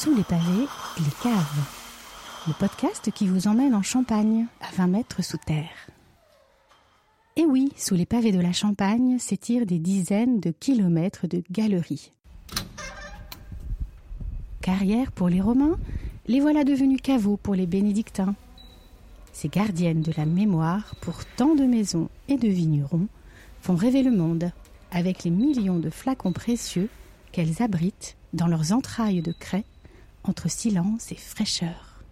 Sous les pavés, les caves. Le podcast qui vous emmène en Champagne, à 20 mètres sous terre. Et oui, sous les pavés de la Champagne s'étirent des dizaines de kilomètres de galeries. Carrière pour les Romains, les voilà devenus caveaux pour les bénédictins. Ces gardiennes de la mémoire pour tant de maisons et de vignerons font rêver le monde avec les millions de flacons précieux qu'elles abritent dans leurs entrailles de craie entre silence et fraîcheur.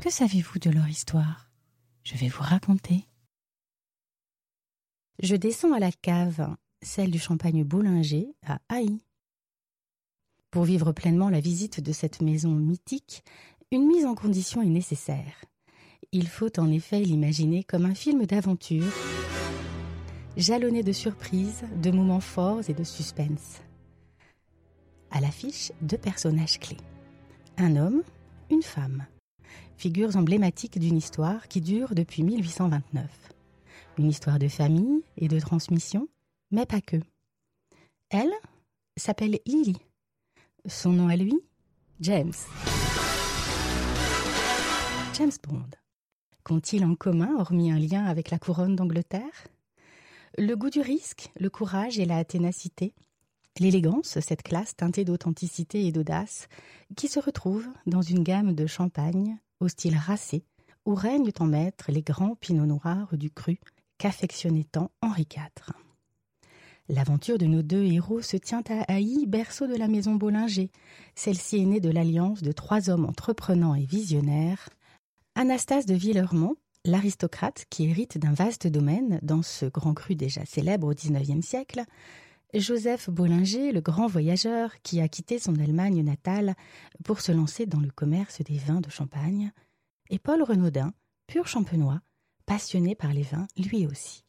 Que savez-vous de leur histoire? Je vais vous raconter. Je descends à la cave, celle du champagne Boulanger à Haï. Pour vivre pleinement la visite de cette maison mythique, une mise en condition est nécessaire. Il faut en effet l'imaginer comme un film d'aventure, jalonné de surprises, de moments forts et de suspense. À l'affiche, deux personnages clés. Un homme, une femme. Figures emblématiques d'une histoire qui dure depuis 1829. Une histoire de famille et de transmission, mais pas que. Elle s'appelle Lily. Son nom à lui, James. James Bond. Qu'ont-ils en commun, hormis un lien avec la couronne d'Angleterre? Le goût du risque, le courage et la ténacité, L'élégance, cette classe teintée d'authenticité et d'audace, qui se retrouve dans une gamme de champagne au style racé, où règnent en maître les grands pinots noirs du cru qu'affectionnait tant Henri IV. L'aventure de nos deux héros se tient à Haï, berceau de la maison Bollinger. Celle-ci est née de l'alliance de trois hommes entreprenants et visionnaires. Anastase de Villermont, l'aristocrate qui hérite d'un vaste domaine dans ce grand cru déjà célèbre au XIXe siècle, Joseph Bollinger, le grand voyageur qui a quitté son Allemagne natale pour se lancer dans le commerce des vins de Champagne, et Paul Renaudin, pur champenois, passionné par les vins lui aussi.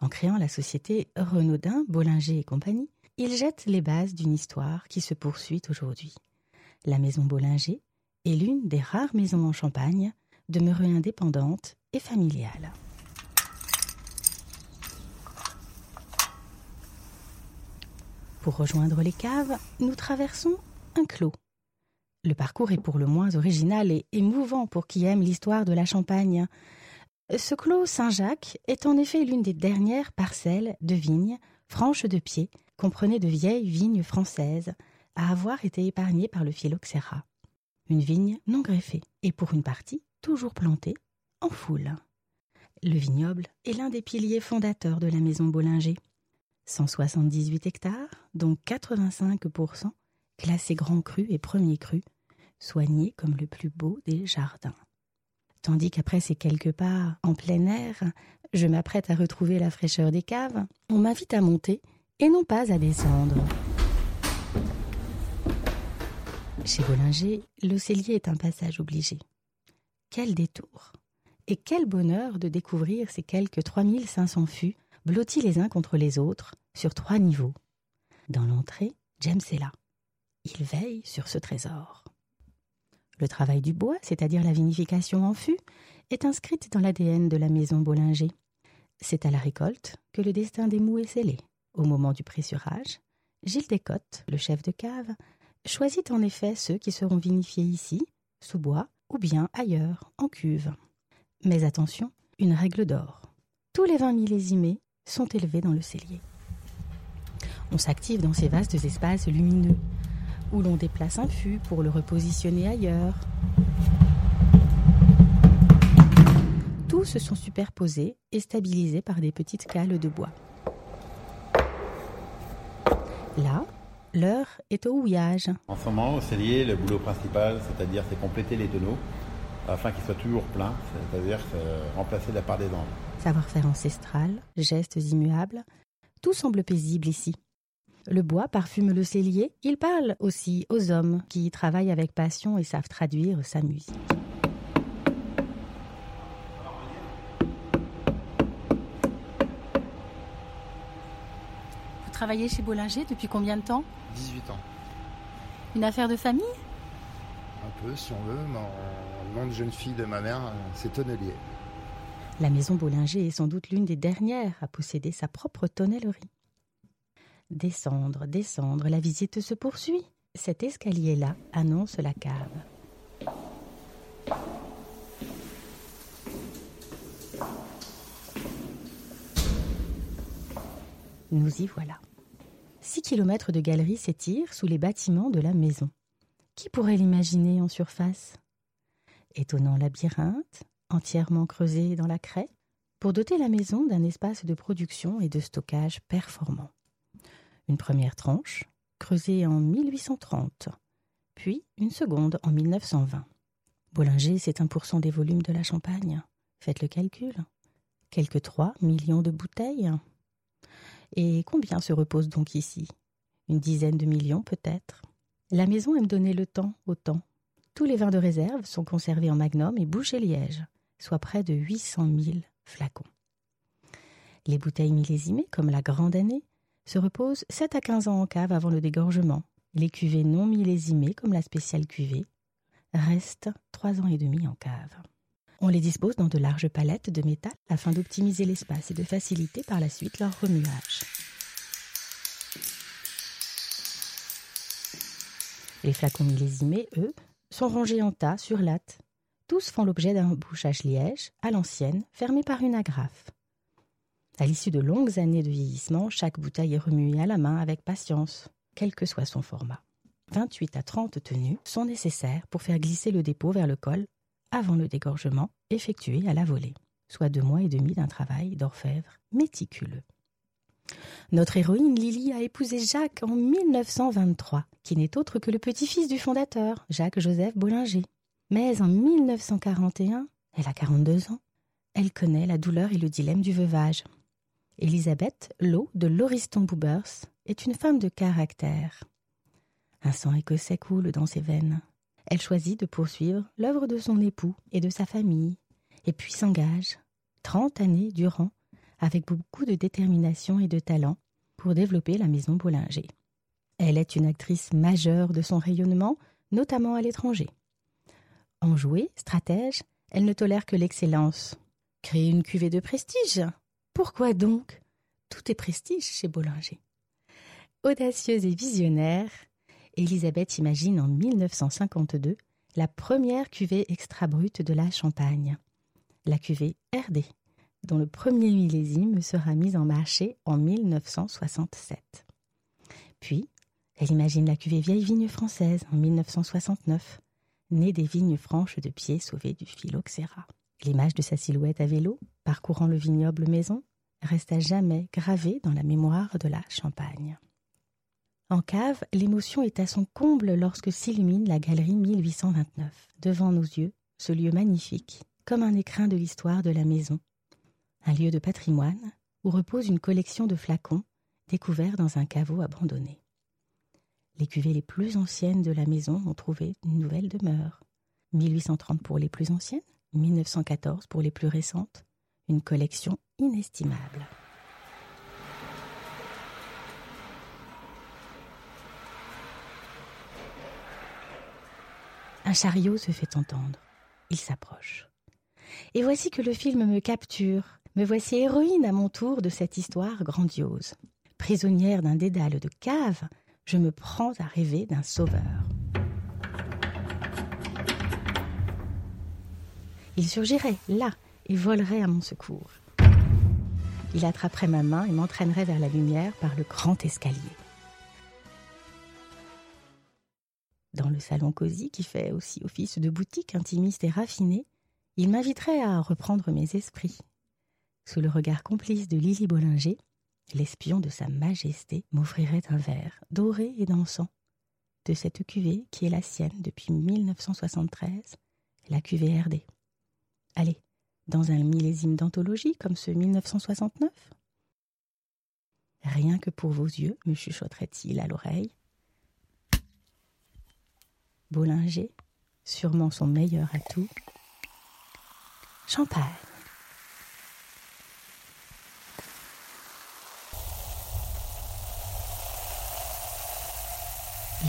En créant la société Renaudin, Bollinger et compagnie, il jette les bases d'une histoire qui se poursuit aujourd'hui. La maison Bollinger est l'une des rares maisons en Champagne demeurée indépendante et familiale. Pour rejoindre les caves, nous traversons un clos. Le parcours est pour le moins original et émouvant pour qui aime l'histoire de la Champagne. Ce clos Saint-Jacques est en effet l'une des dernières parcelles de vignes franches de pied, comprenait de vieilles vignes françaises, à avoir été épargnées par le phylloxéra. Une vigne non greffée, et pour une partie toujours plantée, en foule. Le vignoble est l'un des piliers fondateurs de la maison Bollinger. 178 hectares, dont 85% classés grands crus et premiers crus, soignés comme le plus beau des jardins. Tandis qu'après ces quelques pas en plein air, je m'apprête à retrouver la fraîcheur des caves, on m'invite à monter et non pas à descendre. Chez Bollinger, l'Océlier est un passage obligé. Quel détour Et quel bonheur de découvrir ces quelques 3500 fûts blottis les uns contre les autres, sur trois niveaux. Dans l'entrée, James est là. Il veille sur ce trésor. Le travail du bois, c'est-à-dire la vinification en fût, est inscrite dans l'ADN de la maison Bollinger. C'est à la récolte que le destin des mous est scellé. Au moment du pressurage, Gilles Descottes, le chef de cave, choisit en effet ceux qui seront vinifiés ici, sous bois, ou bien ailleurs, en cuve. Mais attention, une règle d'or. Tous les vins millésimés sont élevés dans le cellier. On s'active dans ces vastes espaces lumineux, où l'on déplace un fût pour le repositionner ailleurs. Tous se sont superposés et stabilisés par des petites cales de bois. Là, l'heure est au houillage. En ce moment, au cellier, le boulot principal, c'est-à-dire c'est compléter les tonneaux afin qu'ils soient toujours pleins, c'est-à-dire remplacer la part des angles. Savoir-faire ancestral, gestes immuables, tout semble paisible ici. Le bois parfume le cellier, il parle aussi aux hommes qui y travaillent avec passion et savent traduire sa musique. Vous travaillez chez Bollinger depuis combien de temps? 18 ans. Une affaire de famille? Si on veut, le nom de jeune fille de ma mère, c'est tonnelier. La maison Bollinger est sans doute l'une des dernières à posséder sa propre tonnellerie. Descendre, descendre, la visite se poursuit. Cet escalier-là annonce la cave. Nous y voilà. Six kilomètres de galerie s'étirent sous les bâtiments de la maison. Qui pourrait l'imaginer en surface? Étonnant labyrinthe, entièrement creusé dans la craie, pour doter la maison d'un espace de production et de stockage performant. Une première tranche, creusée en 1830, puis une seconde en 1920. Bollinger, c'est 1% des volumes de la Champagne. Faites le calcul. Quelques 3 millions de bouteilles. Et combien se repose donc ici? Une dizaine de millions peut-être? La maison aime donner le temps au temps. Tous les vins de réserve sont conservés en magnum et bouche et liège, soit près de 800 000 flacons. Les bouteilles millésimées, comme la Grande Année, se reposent 7 à 15 ans en cave avant le dégorgement. Les cuvées non millésimées, comme la spéciale cuvée, restent 3 ans et demi en cave. On les dispose dans de larges palettes de métal afin d'optimiser l'espace et de faciliter par la suite leur remuage. Les flacons millésimés, eux, sont rangés en tas sur latte. Tous font l'objet d'un bouchage liège, à l'ancienne, fermé par une agrafe. À l'issue de longues années de vieillissement, chaque bouteille est remuée à la main avec patience, quel que soit son format. 28 à 30 tenues sont nécessaires pour faire glisser le dépôt vers le col avant le dégorgement effectué à la volée, soit deux mois et demi d'un travail d'orfèvre méticuleux. Notre héroïne Lily a épousé Jacques en 1923, qui n'est autre que le petit-fils du fondateur, Jacques-Joseph Bollinger. Mais en 1941, elle a 42 ans, elle connaît la douleur et le dilemme du veuvage. Elisabeth Lowe de Lauriston Boubers est une femme de caractère. Un sang écossais coule dans ses veines. Elle choisit de poursuivre l'œuvre de son époux et de sa famille, et puis s'engage, trente années durant, avec beaucoup de détermination et de talent, pour développer la maison Bollinger. Elle est une actrice majeure de son rayonnement, notamment à l'étranger. Enjouée, stratège, elle ne tolère que l'excellence. Créer une cuvée de prestige Pourquoi donc? Tout est prestige chez Bollinger. Audacieuse et visionnaire, Elisabeth imagine en 1952 la première cuvée extra brute de la Champagne, la cuvée RD, dont le premier millésime sera mis en marché en 1967. Puis, elle imagine la cuvée vieille vigne française en 1969, née des vignes franches de pied sauvées du phylloxéra. L'image de sa silhouette à vélo, parcourant le vignoble maison, reste à jamais gravée dans la mémoire de la Champagne. En cave, l'émotion est à son comble lorsque s'illumine la galerie 1829. Devant nos yeux, ce lieu magnifique, comme un écrin de l'histoire de la maison. Un lieu de patrimoine où repose une collection de flacons découverts dans un caveau abandonné. Les cuvées les plus anciennes de la maison ont trouvé une nouvelle demeure. 1830 pour les plus anciennes, 1914 pour les plus récentes, une collection inestimable. Un chariot se fait entendre. Il s'approche. Et voici que le film me capture. Me voici héroïne à mon tour de cette histoire grandiose. Prisonnière d'un dédale de cave, je me prends à rêver d'un sauveur. Il surgirait là et volerait à mon secours. Il attraperait ma main et m'entraînerait vers la lumière par le grand escalier. dans le salon cosy qui fait aussi office de boutique intimiste et raffinée, il m'inviterait à reprendre mes esprits. Sous le regard complice de Lily Bollinger, l'espion de Sa Majesté m'offrirait un verre doré et dansant de cette cuvée qui est la sienne depuis 1973, la cuvée RD. Allez, dans un millésime d'anthologie comme ce 1969 Rien que pour vos yeux, me chuchoterait-il à l'oreille, Bollinger, sûrement son meilleur atout. Champagne.